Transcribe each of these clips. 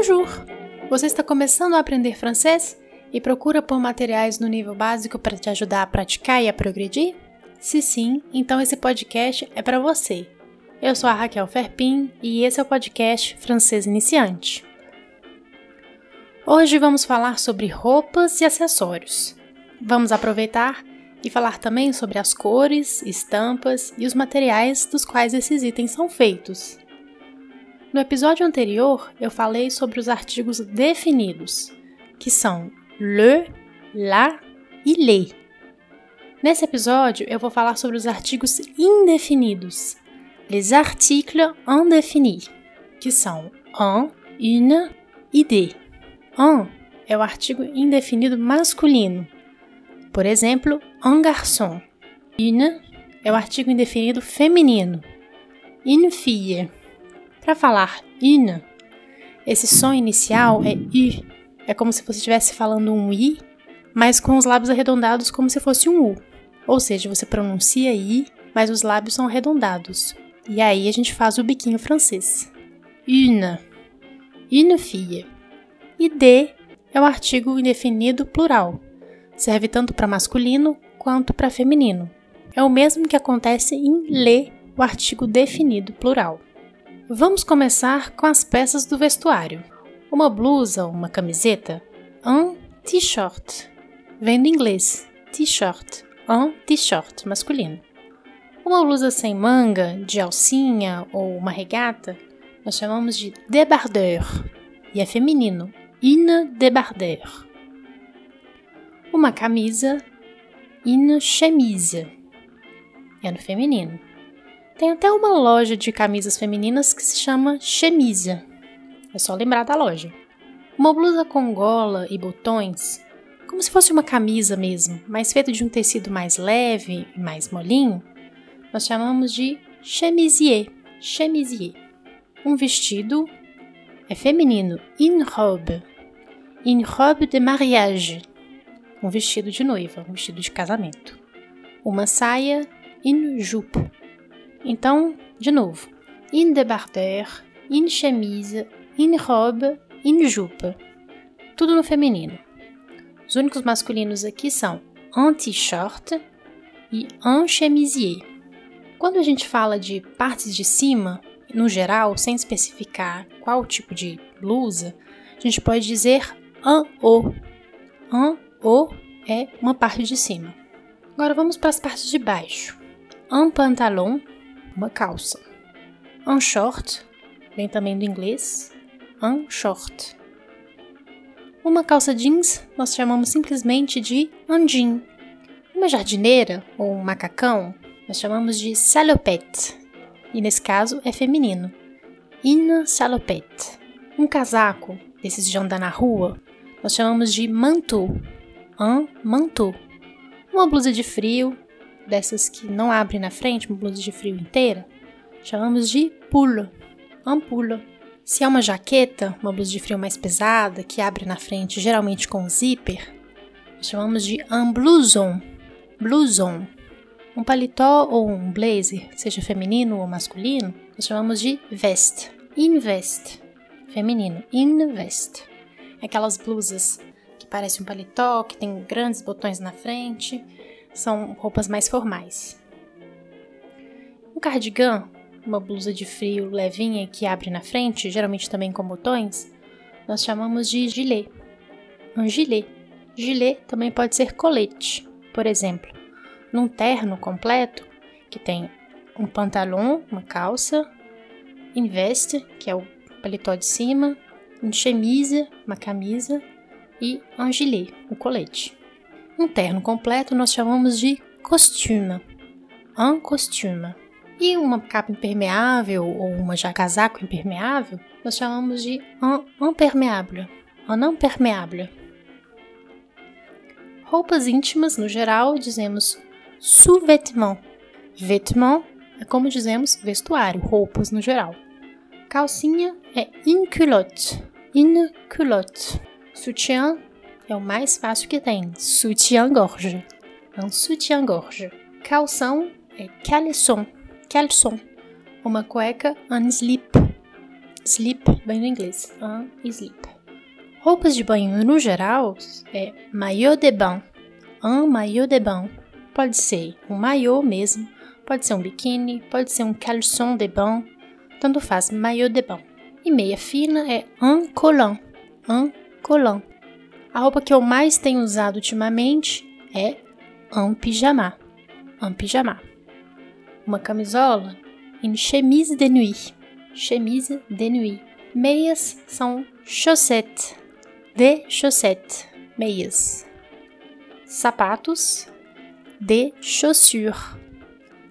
Bonjour! Você está começando a aprender francês e procura por materiais no nível básico para te ajudar a praticar e a progredir? Se sim, então esse podcast é para você. Eu sou a Raquel Ferpin e esse é o podcast Francês Iniciante. Hoje vamos falar sobre roupas e acessórios. Vamos aproveitar e falar também sobre as cores, estampas e os materiais dos quais esses itens são feitos. No episódio anterior, eu falei sobre os artigos definidos, que são le, la e les. Nesse episódio, eu vou falar sobre os artigos indefinidos, les articles indéfinis, que são un, une e des. Un é o artigo indefinido masculino. Por exemplo, un garçon. Une é o artigo indefinido feminino. Une fille para falar une, esse som inicial é i. É como se você estivesse falando um i, mas com os lábios arredondados como se fosse um u. Ou seja, você pronuncia i, mas os lábios são arredondados. E aí a gente faz o biquinho francês. Une. Une fille. E de é o artigo indefinido plural. Serve tanto para masculino quanto para feminino. É o mesmo que acontece em le, o artigo definido plural. Vamos começar com as peças do vestuário. Uma blusa, uma camiseta, um t-shirt. Vem do inglês, t-shirt, um t-shirt masculino. Uma blusa sem manga, de alcinha ou uma regata, nós chamamos de débardeur e é feminino, une débardeur. Uma camisa, une chemise, é no feminino. Tem até uma loja de camisas femininas que se chama Chemisia. É só lembrar da loja. Uma blusa com gola e botões, como se fosse uma camisa mesmo, mas feita de um tecido mais leve e mais molinho, nós chamamos de chemisier. Chemisier. Um vestido é feminino, une robe. Une robe de mariage. Um vestido de noiva, um vestido de casamento. Uma saia, une jupe então, de novo. Une débardeur, une chemise, une robe, une jupe. Tudo no feminino. Os únicos masculinos aqui são un t-shirt e un chemisier. Quando a gente fala de partes de cima, no geral, sem especificar qual tipo de blusa, a gente pode dizer un haut. Un haut é uma parte de cima. Agora vamos para as partes de baixo. Un pantalon uma calça. Un short, vem também do inglês, un short. Uma calça jeans nós chamamos simplesmente de un jean. Uma jardineira ou um macacão nós chamamos de salopette, e nesse caso é feminino, une salopette. Um casaco, desses de andar na rua, nós chamamos de manteau, un manteau. Uma blusa de frio dessas que não abre na frente, uma blusa de frio inteira, chamamos de pulo, ampula. Se é uma jaqueta, uma blusa de frio mais pesada, que abre na frente, geralmente com zíper, chamamos de un blouson, blouson. Um paletó ou um blazer, seja feminino ou masculino, nós chamamos de veste, invest, feminino, invest. Aquelas blusas que parecem um paletó, que tem grandes botões na frente, são roupas mais formais. Um cardigan, uma blusa de frio levinha que abre na frente, geralmente também com botões, nós chamamos de gilet. Um gilet. Gilet também pode ser colete, por exemplo, num terno completo que tem um pantalão, uma calça, une veste, que é o paletó de cima, une chemise, uma camisa e um gilet, o um colete. Um terno completo nós chamamos de costume, un costume. E uma capa impermeável ou uma já casaco impermeável nós chamamos de un imperméable, un imperméable. Roupas íntimas, no geral, dizemos sous-vêtements. Vêtements é como dizemos vestuário, roupas no geral. Calcinha é une culotte, une culotte. Sutiã é o mais fácil que tem. Soutien-gorge. É um soutien-gorge. Calção é caleçon. Caleçon. Uma cueca, un slip. Sleep vem do inglês. Un sleep. Roupas de banho no geral é maillot de bain. Un maillot de bain. Pode ser um maillot mesmo, pode ser um biquíni, pode ser um caleçon de bain. Tanto faz, maillot de bain. E meia fina é un collant. Un collant. A roupa que eu mais tenho usado ultimamente é un pyjama. Un pyjama. Uma camisola, une chemise de nuit. Chemise de nuit. Meias são chaussettes. De chaussettes. Meias. Sapatos. De chaussures.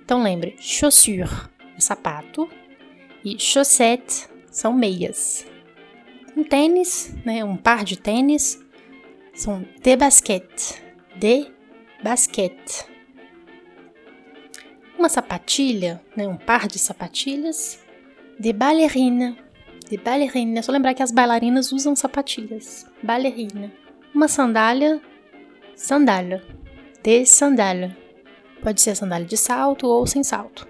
Então lembre, chaussure é sapato e chaussette são meias. Um tênis, né, um par de tênis, são de basquete, de basquete. Uma sapatilha, né, um par de sapatilhas, de ballerina, de ballerina. É só lembrar que as bailarinas usam sapatilhas, ballerina. Uma sandália, sandália, de sandália. Pode ser sandália de salto ou sem salto.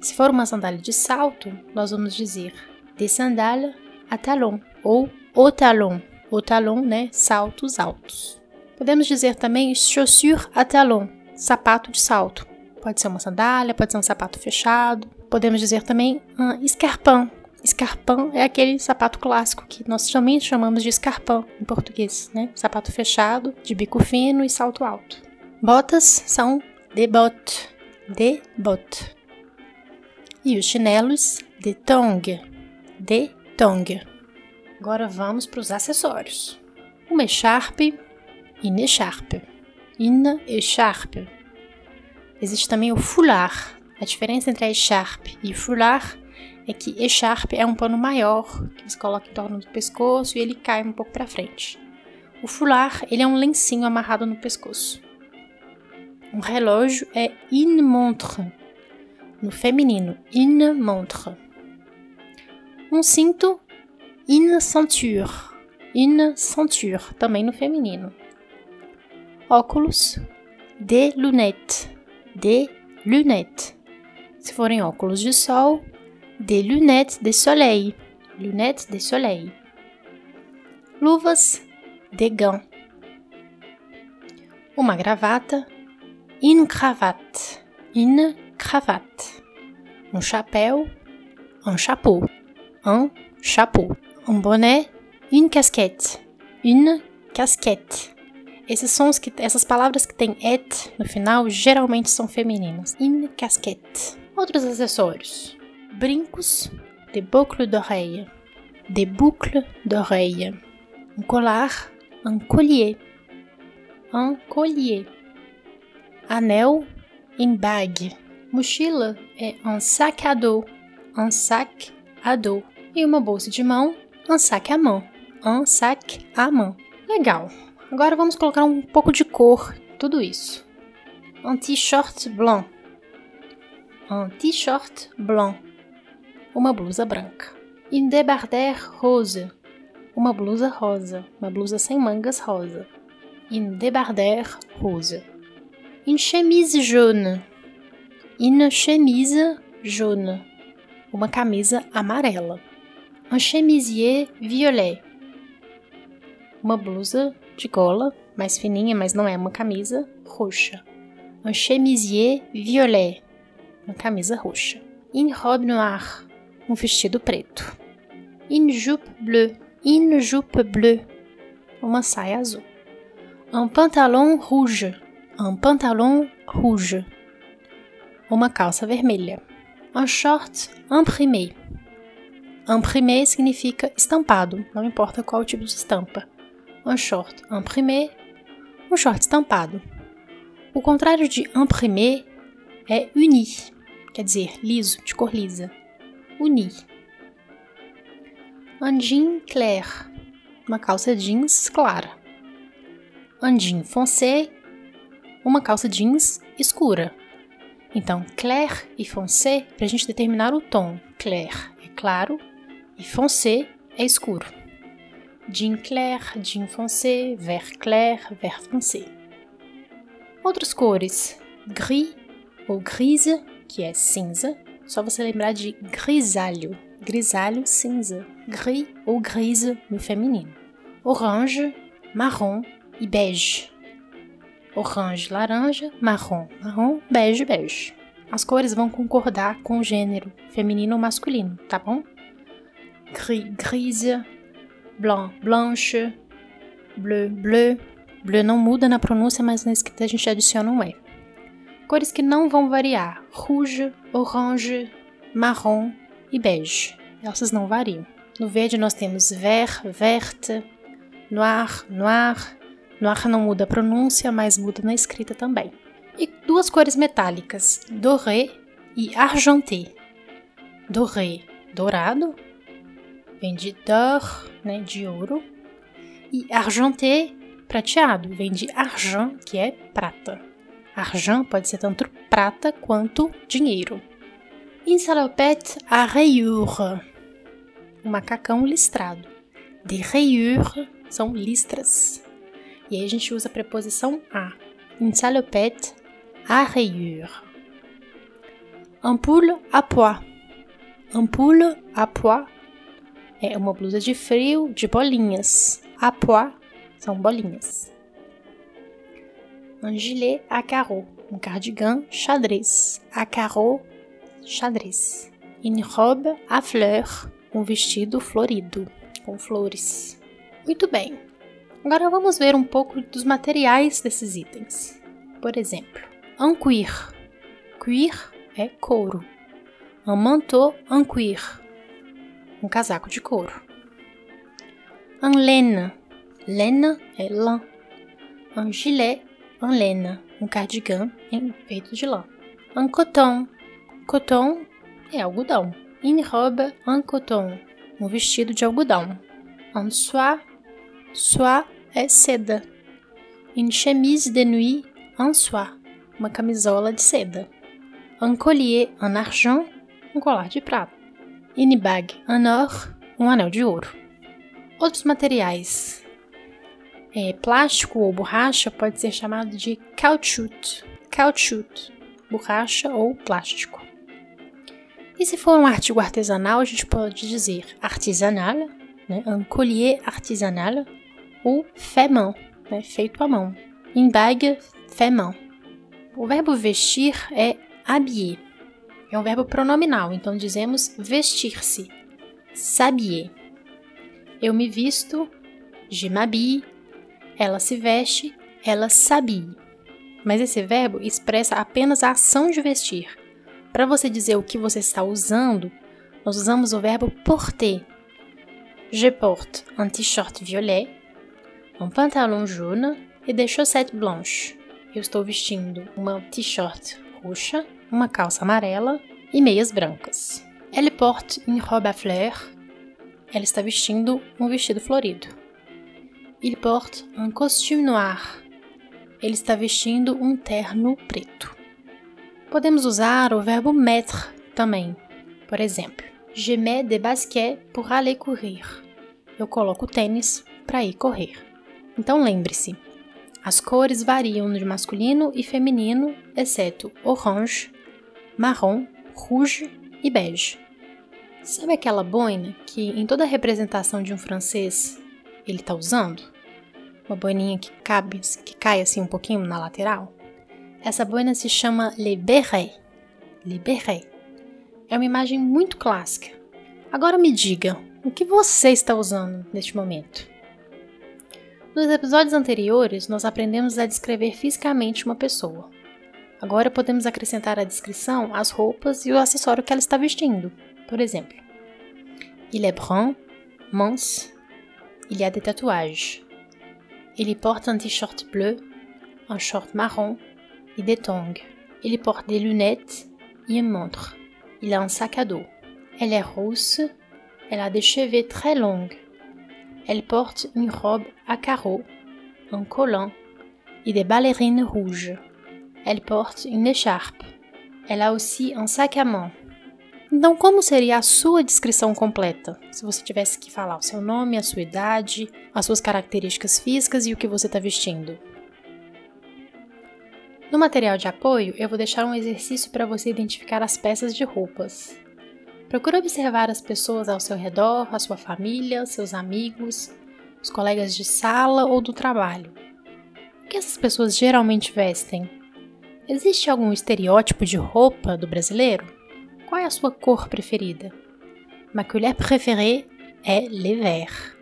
Se for uma sandália de salto, nós vamos dizer de sandália a talon ou o talon. O talon, né? Saltos altos. Podemos dizer também chaussure à talon, sapato de salto. Pode ser uma sandália, pode ser um sapato fechado. Podemos dizer também um escarpão. Escarpão é aquele sapato clássico que nós também chamamos de escarpão em português, né? Sapato fechado, de bico fino e salto alto. Botas são de botte, de botte. E os chinelos de tongue, de tongue. Agora vamos para os acessórios. Uma echarpe, une echarpe, une echarpe. Existe também o foulard. A diferença entre a echarpe e o foulard é que echarpe é um pano maior que você coloca em torno do pescoço e ele cai um pouco para frente. O foulard ele é um lencinho amarrado no pescoço. Um relógio é une montre, no feminino, une montre. Um cinto, une ceinture, une ceinture, também no feminino. Óculos, des lunettes, des lunettes. Se forem óculos de sol, des lunettes de soleil, lunettes de soleil. Luvas, des gants. Uma gravata, une cravate, une cravate. Um chapéu, un chapeau, un chapeau. Um une casquette, une casquette. Esses sons que, essas palavras que têm et no final geralmente são femininas. Une casquette. Outros acessórios: brincos, de boucle d'oreille, de boucle d'oreille, um colar, un collier, un collier, anel, une bague, mochila é un sac à dos, un sac à dos, e uma bolsa de mão, un sac à un sac à main. Legal. Agora vamos colocar um pouco de cor, tudo isso. Un t-shirt blanc, un t-shirt blanc, uma blusa branca. Une débardeur rose, uma blusa rosa, uma blusa sem mangas rosa. Une débardeur rose. Une chemise jaune, une chemise jaune, uma camisa amarela. Un chemisier violet, uma blusa de gola mais fininha, mas não é uma camisa roxa. Un chemisier violet, uma camisa roxa. Une robe noire, um vestido preto. Une jupe bleue, une jupe bleue, uma saia azul. Un pantalon rouge, un pantalon rouge, uma calça vermelha. Un short imprimé. Imprimé significa estampado, não importa qual tipo de estampa. Un short imprimé, um short estampado. O contrário de imprimé é uni, quer dizer liso, de cor lisa. Uni. Un jean clair, uma calça jeans clara. Un jean foncé, uma calça jeans escura. Então, clair e foncé, para a gente determinar o tom. Clair é claro e foncé é escuro. Jean clair, jean foncé, vert clair, vert foncé. Outras cores: gris ou grise, que é cinza, só você lembrar de grisalho. Grisalho, cinza. Gris ou grise no feminino. Orange, marrom e bege. Orange, laranja, marrom, marrom, bege, bege. As cores vão concordar com o gênero, feminino ou masculino, tá bom? Gris, grise, blanc, blanche, bleu, bleu. Bleu não muda na pronúncia, mas na escrita a gente adiciona um E. Cores que não vão variar: rouge, orange, marrom e bege. Essas não variam. No verde nós temos vert, verte, noir, noir. Noir não muda a pronúncia, mas muda na escrita também. E duas cores metálicas, doré e argenté. Doré, dourado, vem de d'or, né, de ouro. E argenté, prateado, vem de argent, que é prata. Argent pode ser tanto prata quanto dinheiro. Une salopette à rayures. Um macacão listrado. Des rayures são listras. E aí a gente usa a preposição à. Une salopette à rayures. Ampoule à pois. Ampoule à pois é uma blusa de frio de bolinhas. À pois são bolinhas un gilet à carreaux, um cardigan xadrez, à carreaux, xadrez. Une robe à fleurs, um vestido florido, com flores. Muito bem. Agora vamos ver um pouco dos materiais desses itens. Por exemplo, un cuir. Cuir é couro. Un manteau en cuir. Um casaco de couro. Un laine. Laine é lã. Un gilet en laine, um cardigan feito de lã. Un coton, coton é algodão. Une robe en coton, um vestido de algodão. Un soie, soie é seda. Une chemise de nuit en soie, uma camisola de seda. Un collier en argent, um colar de prata. Une bague en or, um anel de ouro. Outros materiais é, plástico ou borracha pode ser chamado de caoutchouc, caoutchouc, borracha ou plástico. E se for um artigo artesanal, a gente pode dizer artesanal, né, un collier artesanal, ou fait main, né, feito à mão. Une bague fait main. O verbo vestir é habiller. É um verbo pronominal, então dizemos vestir-se, s'habiller. Eu me visto, je m'habille, ela se veste, ela s'habille. Mas esse verbo expressa apenas a ação de vestir. Para você dizer o que você está usando, nós usamos o verbo porter. Je porte un t-shirt violet, un pantalon jaune e des chaussettes blanches. Eu estou vestindo uma t-shirt roxa, uma calça amarela e meias brancas. Elle porte une robe à fleurs. Ela está vestindo um vestido florido. Il porte un costume noir. Ele está vestindo um terno preto. Podemos usar o verbo mettre também. Por exemplo, je mets des baskets pour aller courir. Eu coloco tênis para ir correr. Então lembre-se, as cores variam de masculino e feminino, exceto orange, marrom, rouge e bege. Sabe aquela boina que em toda representação de um francês ele está usando? Uma boininha que cabe, que cai assim um pouquinho na lateral? Essa boina se chama Le Béret. Le Béret. É uma imagem muito clássica. Agora me diga, o que você está usando neste momento? Nos episódios anteriores, nós aprendemos a descrever fisicamente uma pessoa. Agora podemos acrescentar à descrição as roupas e o acessório que ela está vestindo. Por exemplo, il est brun, mince, il y a des tatouages. Il porte un t-shirt bleu, un short marron et des tongs. Il porte des lunettes et une montre. Il a un sac à dos. Elle est rousse. Elle a des cheveux très longs. Elle porte une robe à carreaux, un collant et des ballerines rouges. Elle porte une écharpe. Elle a aussi un sac à main. Então, como seria a sua descrição completa? Se você tivesse que falar o seu nome, a sua idade, as suas características físicas e o que você está vestindo. No material de apoio, eu vou deixar um exercício para você identificar as peças de roupas. Procure observar as pessoas ao seu redor, a sua família, seus amigos, os colegas de sala ou do trabalho. O que essas pessoas geralmente vestem? Existe algum estereótipo de roupa do brasileiro? Qual é a sua cor preferida? Ma couleur préférée est le vert.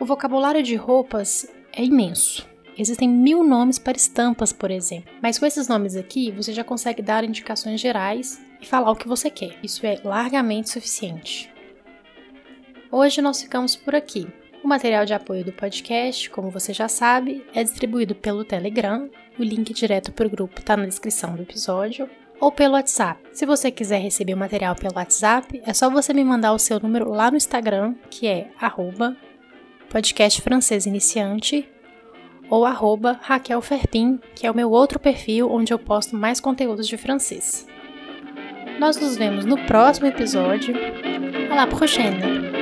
O vocabulário de roupas é imenso. Existem mil nomes para estampas, por exemplo, mas com esses nomes aqui você já consegue dar indicações gerais e falar o que você quer. Isso é largamente suficiente. Hoje nós ficamos por aqui. O material de apoio do podcast, como você já sabe, é distribuído pelo Telegram. O link direto para o grupo está na descrição do episódio ou pelo WhatsApp. Se você quiser receber o material pelo WhatsApp, é só você me mandar o seu número lá no Instagram, que é arroba ou arroba Raquel Ferpin, que é o meu outro perfil onde eu posto mais conteúdos de francês. Nós nos vemos no próximo episódio. À la prochaine!